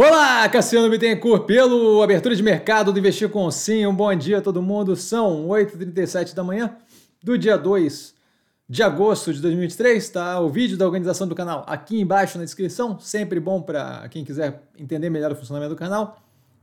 Olá, Cassiano Bittencourt, pelo Abertura de Mercado do Investir com Sim. Um bom dia a todo mundo. São 8h37 da manhã do dia 2 de agosto de 2023. Tá o vídeo da organização do canal aqui embaixo na descrição. Sempre bom para quem quiser entender melhor o funcionamento do canal.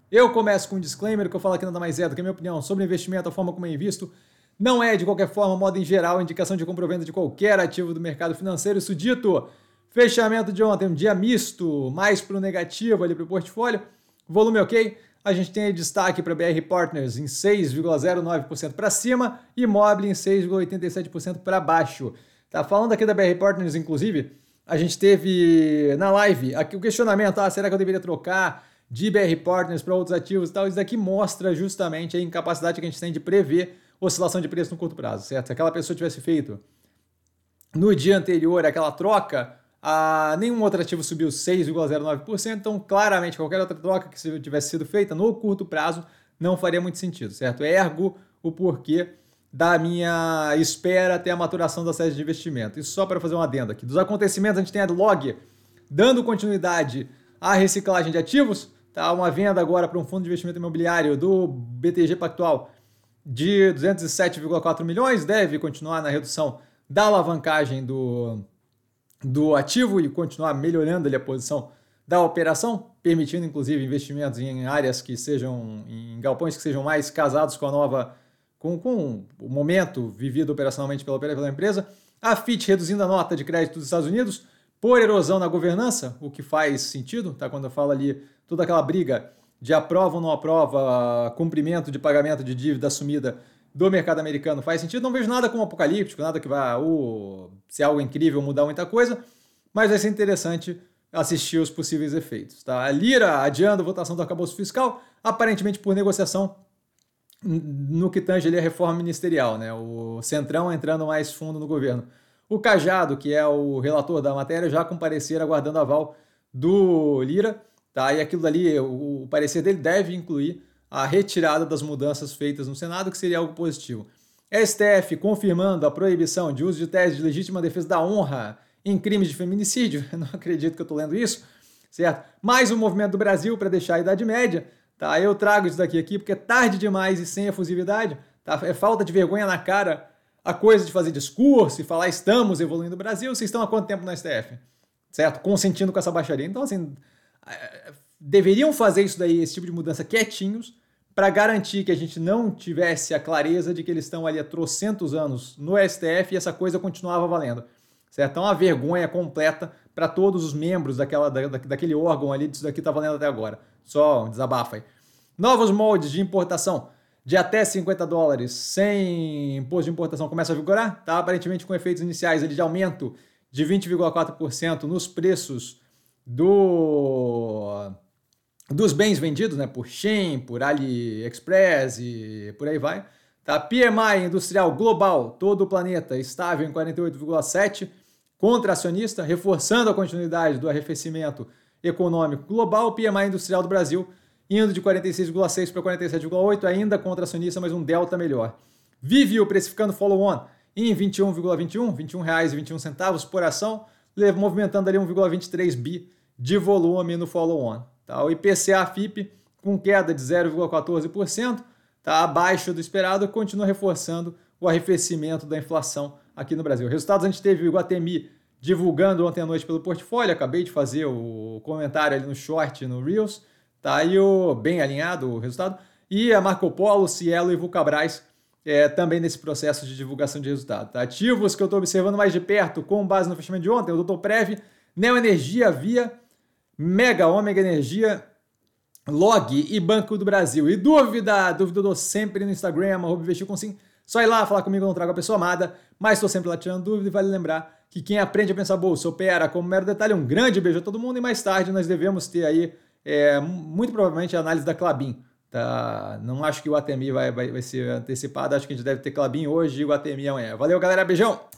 Eu começo com um disclaimer que eu falo aqui nada mais é do que a minha opinião sobre investimento, a forma como eu invisto. Não é, de qualquer forma, modo em geral, indicação de compra ou venda de qualquer ativo do mercado financeiro. Isso dito, Fechamento de ontem, um dia misto, mais para o negativo ali para o portfólio. Volume ok. A gente tem destaque para BR Partners em 6,09% para cima e Mobile em 6,87% para baixo. Tá falando aqui da BR Partners, inclusive, a gente teve na live aqui o questionamento: ah, será que eu deveria trocar de BR Partners para outros ativos e tal? Isso daqui mostra justamente a incapacidade que a gente tem de prever oscilação de preço no curto prazo, certo? Se aquela pessoa tivesse feito no dia anterior aquela troca, ah, nenhum outro ativo subiu 6,09%, então claramente qualquer outra troca que tivesse sido feita no curto prazo não faria muito sentido, certo? Ergo o porquê da minha espera até a maturação da série de investimento. Isso só para fazer um adendo aqui. Dos acontecimentos, a gente tem a Log dando continuidade à reciclagem de ativos, tá? Uma venda agora para um fundo de investimento imobiliário do BTG Pactual de 207,4 milhões, deve continuar na redução da alavancagem do do ativo e continuar melhorando ali a posição da operação, permitindo inclusive investimentos em áreas que sejam, em galpões que sejam mais casados com a nova, com, com o momento vivido operacionalmente pela, pela empresa. A FIT reduzindo a nota de crédito dos Estados Unidos por erosão na governança, o que faz sentido, tá? Quando eu falo ali toda aquela briga de aprova ou não aprova cumprimento de pagamento de dívida assumida do mercado americano faz sentido. Não vejo nada como apocalíptico, nada que vá uh, ser algo incrível, mudar muita coisa, mas vai ser interessante assistir os possíveis efeitos. Tá? A Lira adiando a votação do arcabouço fiscal, aparentemente por negociação no que tange ali a reforma ministerial, né? o Centrão entrando mais fundo no governo. O Cajado, que é o relator da matéria, já comparecer aguardando aval do Lira, tá? e aquilo ali, o, o parecer dele deve incluir a retirada das mudanças feitas no Senado, que seria algo positivo. STF confirmando a proibição de uso de tese de legítima defesa da honra em crimes de feminicídio. Não acredito que eu estou lendo isso, certo? Mais um movimento do Brasil para deixar a Idade Média. Tá? Eu trago isso daqui aqui porque é tarde demais e sem efusividade. Tá? É falta de vergonha na cara a coisa de fazer discurso e falar estamos evoluindo o Brasil. Vocês estão há quanto tempo no STF? Certo? Consentindo com essa baixaria. Então, assim, é, deveriam fazer isso daí, esse tipo de mudança quietinhos, para garantir que a gente não tivesse a clareza de que eles estão ali há trocentos anos no STF e essa coisa continuava valendo. Certo? Então, uma vergonha completa para todos os membros daquela, da, daquele órgão ali, disso daqui está valendo até agora. Só um desabafo aí. Novos moldes de importação de até 50 dólares sem imposto de importação começam a vigorar, tá? Aparentemente com efeitos iniciais ali de aumento de 20,4% nos preços do dos bens vendidos, né, por Shein, por AliExpress e por aí vai. Tá? PMI industrial global, todo o planeta, estável em 48,7, contracionista, reforçando a continuidade do arrefecimento econômico global. PMI industrial do Brasil indo de 46,6 para 47,8, ainda contracionista, mas um delta melhor. Vivio precificando follow-on em 21,21, R$ 21,21 por ação, movimentando ali 1,23 bi de volume no follow-on. Tá? O IPCA FIP com queda de 0,14%, tá? abaixo do esperado, continua reforçando o arrefecimento da inflação aqui no Brasil. Resultados a gente teve o Iguatemi divulgando ontem à noite pelo portfólio, acabei de fazer o comentário ali no short, no Reels, tá aí o bem alinhado o resultado. E a Marco Polo, Cielo e Vulcabras é, também nesse processo de divulgação de resultado. Tá? Ativos que eu estou observando mais de perto, com base no fechamento de ontem, o Dr. Prev, Neo Energia, Via Mega Ômega Energia, Log e Banco do Brasil. E dúvida, dúvida eu dou sempre no Instagram, arroba com sim. Só ir lá falar comigo, eu não trago a pessoa amada, mas estou sempre lá tirando dúvida e vale lembrar que quem aprende a pensar bolsa opera como mero detalhe. Um grande beijo a todo mundo e mais tarde nós devemos ter aí, é, muito provavelmente, a análise da Clabin. Tá? Não acho que o ATMI vai, vai, vai ser antecipado, acho que a gente deve ter Clabin hoje e o ATMI amanhã. Valeu, galera, beijão!